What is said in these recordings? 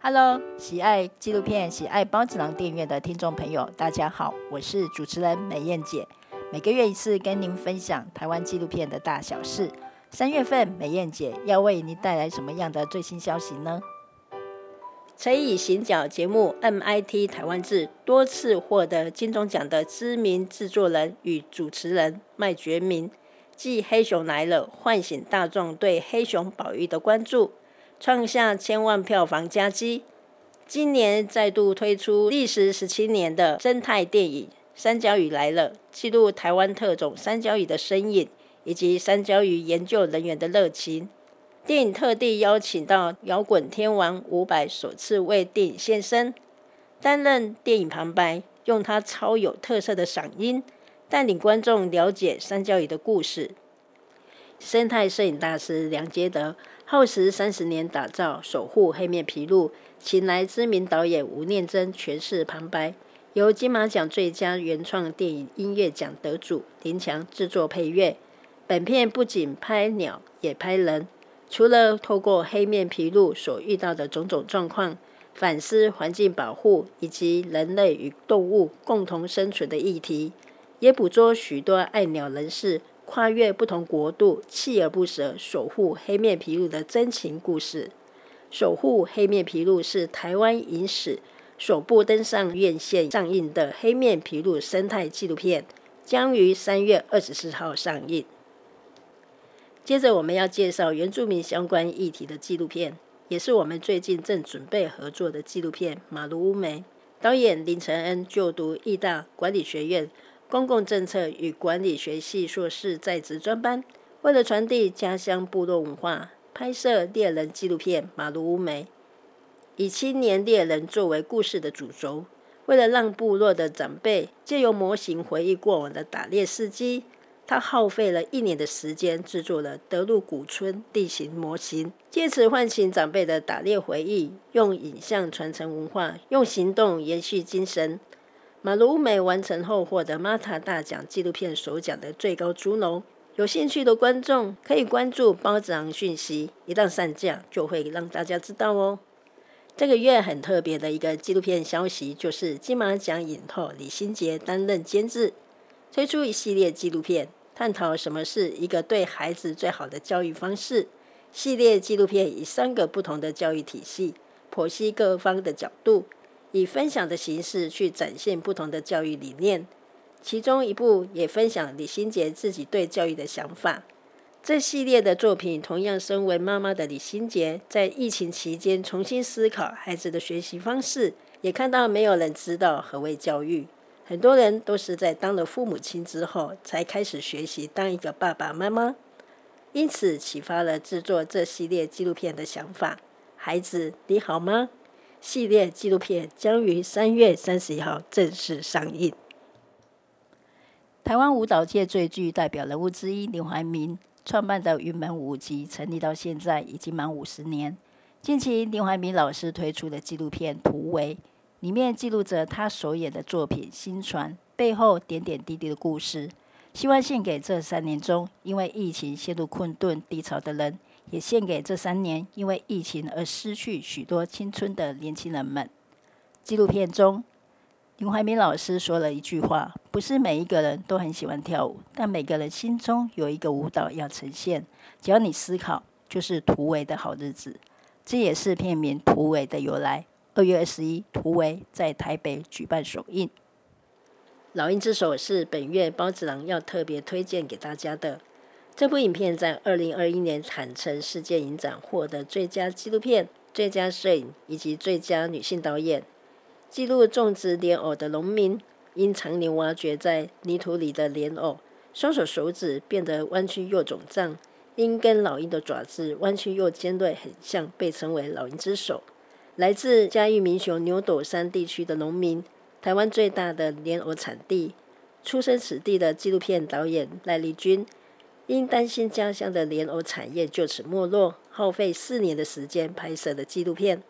Hello，喜爱纪录片、喜爱包子郎电影院的听众朋友，大家好，我是主持人美燕姐。每个月一次跟您分享台湾纪录片的大小事。三月份，美燕姐要为您带来什么样的最新消息呢？曾以行脚节目《MIT 台湾志》多次获得金钟奖的知名制作人与主持人麦觉明，继《黑熊来了》唤醒大众对黑熊保育的关注。创下千万票房佳绩，今年再度推出历时十七年的生态电影《三角鱼来了》，记录台湾特种三角鱼的身影以及三角鱼研究人员的热情。电影特地邀请到摇滚天王伍佰首次为电影献声，担任电影旁白，用他超有特色的嗓音带领观众了解三角鱼的故事。生态摄影大师梁杰德耗时三十年打造《守护黑面琵鹭》，请来知名导演吴念真诠释旁白，由金马奖最佳原创电影音乐奖得主林强制作配乐。本片不仅拍鸟，也拍人。除了透过黑面琵鹭所遇到的种种状况，反思环境保护以及人类与动物共同生存的议题，也捕捉许多爱鸟人士。跨越不同国度，锲而不舍守护黑面琵鹭的真情故事。守护黑面琵鹭是台湾影史首部登上院线上映的黑面琵鹭生态纪录片，将于三月二十四号上映。接着，我们要介绍原住民相关议题的纪录片，也是我们最近正准备合作的纪录片《马卢乌梅》。导演林承恩就读义大管理学院。公共政策与管理学系硕士在职专班，为了传递家乡部落文化，拍摄猎人纪录片《马路乌梅》，以青年猎人作为故事的主轴。为了让部落的长辈借由模型回忆过往的打猎事迹，他耗费了一年的时间制作了德鲁古村地形模型，借此唤醒长辈的打猎回忆，用影像传承文化，用行动延续精神。马鲁美完成后获得 MATA 大奖纪录片首奖的最高殊荣。有兴趣的观众可以关注包子囊讯息，一旦上架就会让大家知道哦。这个月很特别的一个纪录片消息，就是金马奖影后李心洁担任监制，推出一系列纪录片，探讨什么是一个对孩子最好的教育方式。系列纪录片以三个不同的教育体系，剖析各方的角度。以分享的形式去展现不同的教育理念，其中一部也分享李心洁自己对教育的想法。这系列的作品，同样身为妈妈的李心洁，在疫情期间重新思考孩子的学习方式，也看到没有人知道何谓教育，很多人都是在当了父母亲之后，才开始学习当一个爸爸妈妈，因此启发了制作这系列纪录片的想法。孩子，你好吗？系列纪录片将于三月三十一号正式上映。台湾舞蹈界最具代表人物之一林怀民创办的云门舞集成立到现在已经满五十年。近期林怀民老师推出的纪录片《突围》，里面记录着他首演的作品《新传》背后点点滴滴的故事，希望献给这三年中因为疫情陷入困顿低潮的人。也献给这三年因为疫情而失去许多青春的年轻人们。纪录片中，林怀民老师说了一句话：“不是每一个人都很喜欢跳舞，但每个人心中有一个舞蹈要呈现。只要你思考，就是突围的好日子。”这也是片名“突围”的由来。二月二十一，《突围》在台北举办首映。《老鹰之手》是本月包子郎要特别推荐给大家的。这部影片在二零二一年坦诚世界影展获得最佳纪录片、最佳摄影以及最佳女性导演。记录种植莲藕的农民因常年挖掘在泥土里的莲藕，双手手指变得弯曲又肿胀，因跟老鹰的爪子弯曲又尖锐很像，被称为“老鹰之手”。来自嘉义民雄牛斗山地区的农民，台湾最大的莲藕产地，出生此地的纪录片导演赖丽君。因担心家乡的莲藕产业就此没落，耗费四年的时间拍摄的纪录片。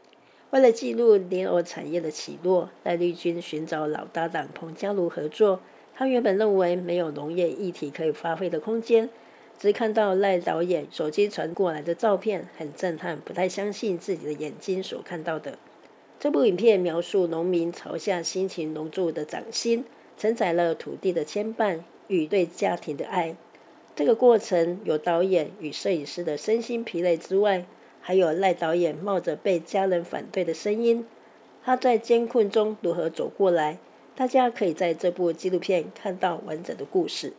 为了记录莲藕产业的起落，赖丽君寻找老搭档彭嘉如合作。他原本认为没有农业议题可以发挥的空间，只看到赖导演手机传过来的照片，很震撼，不太相信自己的眼睛所看到的。这部影片描述农民朝下辛勤农作的掌心，承载了土地的牵绊与对家庭的爱。这个过程有导演与摄影师的身心疲累之外，还有赖导演冒着被家人反对的声音，他在艰困中如何走过来？大家可以在这部纪录片看到完整的故事。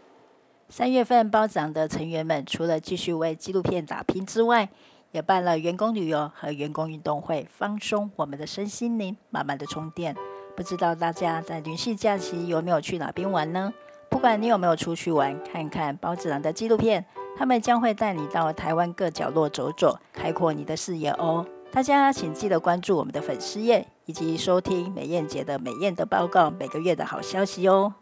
三月份，包长的成员们除了继续为纪录片打拼之外，也办了员工旅游和员工运动会，放松我们的身心灵，慢慢的充电。不知道大家在连续假期有没有去哪边玩呢？不管你有没有出去玩，看看包子郎的纪录片，他们将会带你到台湾各角落走走，开阔你的视野哦。大家请记得关注我们的粉丝页，以及收听美艳姐的美艳的报告，每个月的好消息哦。